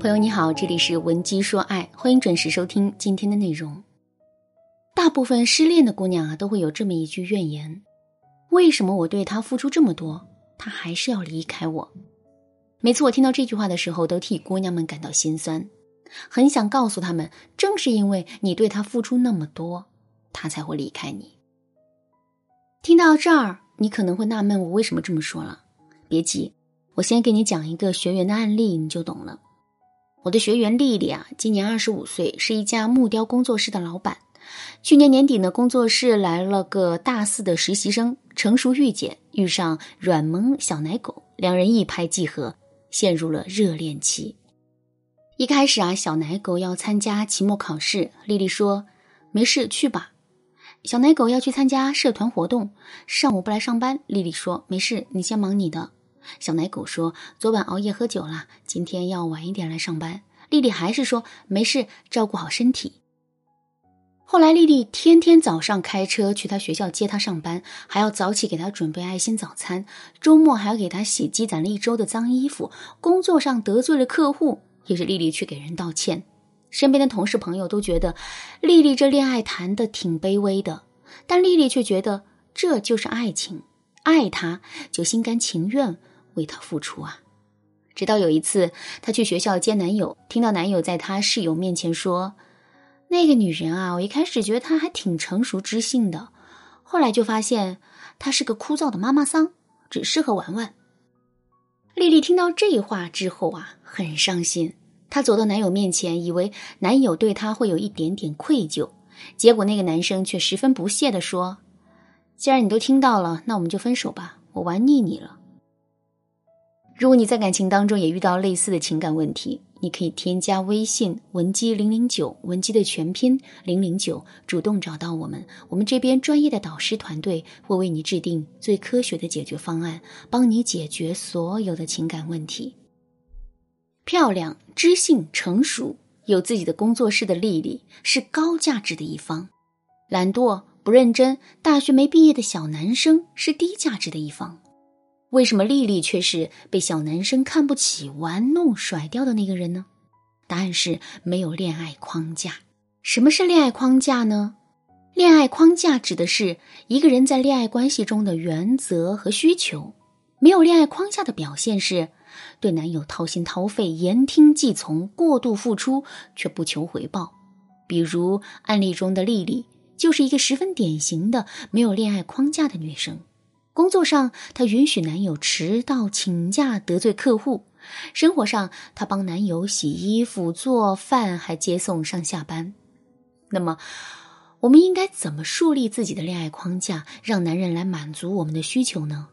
朋友你好，这里是文姬说爱，欢迎准时收听今天的内容。大部分失恋的姑娘啊，都会有这么一句怨言：为什么我对他付出这么多，他还是要离开我？每次我听到这句话的时候，都替姑娘们感到心酸，很想告诉他们，正是因为你对他付出那么多，他才会离开你。听到这儿，你可能会纳闷，我为什么这么说了？别急，我先给你讲一个学员的案例，你就懂了。我的学员丽丽啊，今年二十五岁，是一家木雕工作室的老板。去年年底呢，工作室来了个大四的实习生，成熟御姐遇上软萌小奶狗，两人一拍即合，陷入了热恋期。一开始啊，小奶狗要参加期末考试，丽丽说：“没事，去吧。”小奶狗要去参加社团活动，上午不来上班，丽丽说：“没事，你先忙你的。”小奶狗说：“昨晚熬夜喝酒了，今天要晚一点来上班。”丽丽还是说：“没事，照顾好身体。”后来，丽丽天天早上开车去他学校接他上班，还要早起给他准备爱心早餐，周末还要给他洗积攒了一周的脏衣服。工作上得罪了客户，也是丽丽去给人道歉。身边的同事朋友都觉得丽丽这恋爱谈的挺卑微的，但丽丽却觉得这就是爱情，爱他就心甘情愿为他付出啊。直到有一次，她去学校接男友，听到男友在她室友面前说。那个女人啊，我一开始觉得她还挺成熟知性的，后来就发现她是个枯燥的妈妈桑，只适合玩玩。丽丽听到这话之后啊，很伤心。她走到男友面前，以为男友对她会有一点点愧疚，结果那个男生却十分不屑地说：“既然你都听到了，那我们就分手吧，我玩腻你了。”如果你在感情当中也遇到类似的情感问题，你可以添加微信文姬零零九，文姬的全拼零零九，主动找到我们，我们这边专业的导师团队会为你制定最科学的解决方案，帮你解决所有的情感问题。漂亮、知性、成熟，有自己的工作室的丽丽是高价值的一方；懒惰、不认真、大学没毕业的小男生是低价值的一方。为什么丽丽却是被小男生看不起、玩弄、甩掉的那个人呢？答案是没有恋爱框架。什么是恋爱框架呢？恋爱框架指的是一个人在恋爱关系中的原则和需求。没有恋爱框架的表现是对男友掏心掏肺、言听计从、过度付出却不求回报。比如案例中的丽丽就是一个十分典型的没有恋爱框架的女生。工作上，她允许男友迟到、请假、得罪客户；生活上，她帮男友洗衣服、做饭，还接送上下班。那么，我们应该怎么树立自己的恋爱框架，让男人来满足我们的需求呢？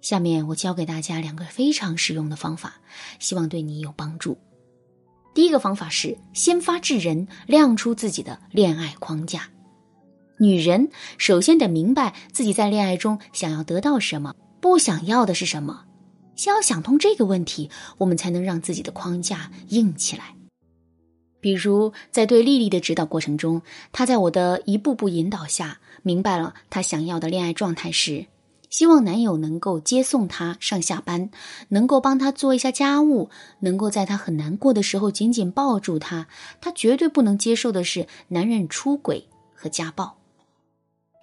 下面我教给大家两个非常实用的方法，希望对你有帮助。第一个方法是先发制人，亮出自己的恋爱框架。女人首先得明白自己在恋爱中想要得到什么，不想要的是什么。先要想通这个问题，我们才能让自己的框架硬起来。比如在对丽丽的指导过程中，她在我的一步步引导下，明白了她想要的恋爱状态是：希望男友能够接送她上下班，能够帮她做一下家务，能够在她很难过的时候紧紧抱住她。她绝对不能接受的是男人出轨和家暴。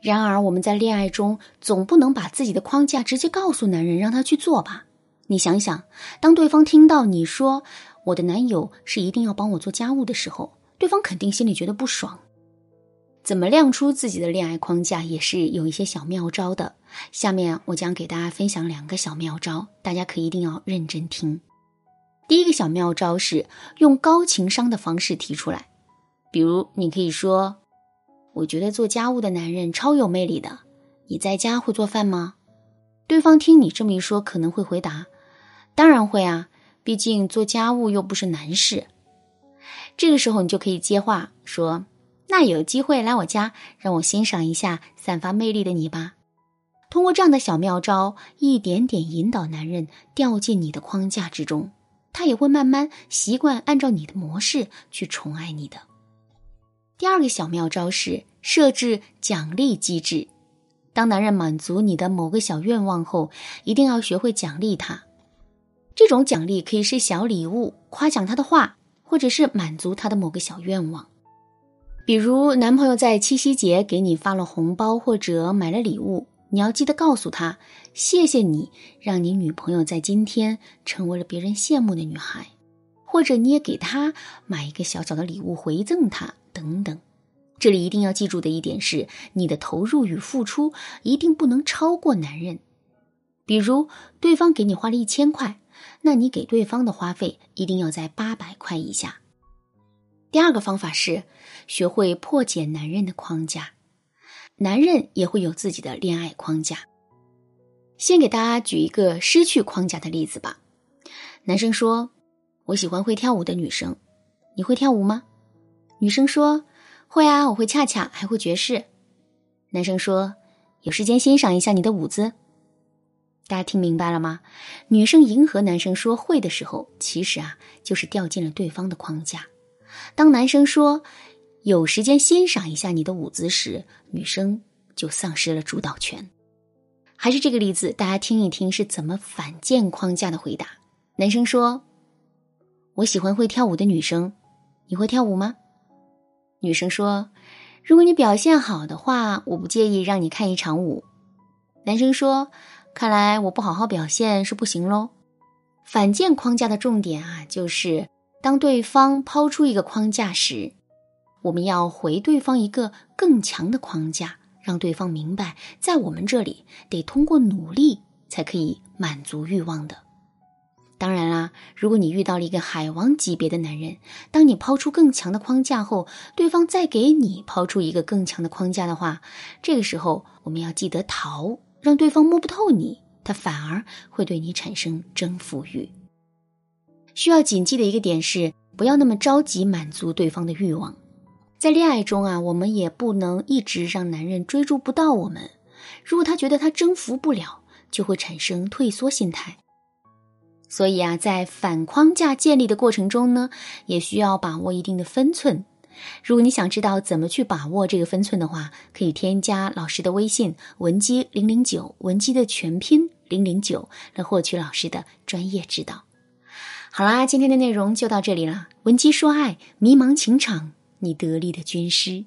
然而，我们在恋爱中总不能把自己的框架直接告诉男人，让他去做吧？你想想，当对方听到你说“我的男友是一定要帮我做家务”的时候，对方肯定心里觉得不爽。怎么亮出自己的恋爱框架，也是有一些小妙招的。下面我将给大家分享两个小妙招，大家可一定要认真听。第一个小妙招是用高情商的方式提出来，比如你可以说。我觉得做家务的男人超有魅力的。你在家会做饭吗？对方听你这么一说，可能会回答：“当然会啊，毕竟做家务又不是难事。”这个时候，你就可以接话说：“那有机会来我家，让我欣赏一下散发魅力的你吧。”通过这样的小妙招，一点点引导男人掉进你的框架之中，他也会慢慢习惯按照你的模式去宠爱你的。第二个小妙招是设置奖励机制。当男人满足你的某个小愿望后，一定要学会奖励他。这种奖励可以是小礼物、夸奖他的话，或者是满足他的某个小愿望。比如，男朋友在七夕节给你发了红包或者买了礼物，你要记得告诉他：“谢谢你，让你女朋友在今天成为了别人羡慕的女孩。”或者你也给他买一个小小的礼物回赠他等等。这里一定要记住的一点是，你的投入与付出一定不能超过男人。比如，对方给你花了一千块，那你给对方的花费一定要在八百块以下。第二个方法是学会破解男人的框架，男人也会有自己的恋爱框架。先给大家举一个失去框架的例子吧。男生说：“我喜欢会跳舞的女生，你会跳舞吗？”女生说：“会啊，我会恰恰，还会爵士。”男生说：“有时间欣赏一下你的舞姿。”大家听明白了吗？女生迎合男生说会的时候，其实啊就是掉进了对方的框架。当男生说有时间欣赏一下你的舞姿时，女生就丧失了主导权。还是这个例子，大家听一听是怎么反建框架的回答。男生说：“我喜欢会跳舞的女生，你会跳舞吗？”女生说：“如果你表现好的话，我不介意让你看一场舞。”男生说：“看来我不好好表现是不行喽。”反建框架的重点啊，就是。当对方抛出一个框架时，我们要回对方一个更强的框架，让对方明白，在我们这里得通过努力才可以满足欲望的。当然啦，如果你遇到了一个海王级别的男人，当你抛出更强的框架后，对方再给你抛出一个更强的框架的话，这个时候我们要记得逃，让对方摸不透你，他反而会对你产生征服欲。需要谨记的一个点是，不要那么着急满足对方的欲望。在恋爱中啊，我们也不能一直让男人追逐不到我们。如果他觉得他征服不了，就会产生退缩心态。所以啊，在反框架建立的过程中呢，也需要把握一定的分寸。如果你想知道怎么去把握这个分寸的话，可以添加老师的微信文姬零零九，文姬的全拼零零九，来获取老师的专业指导。好啦，今天的内容就到这里了。文姬说爱，迷茫情场，你得力的军师。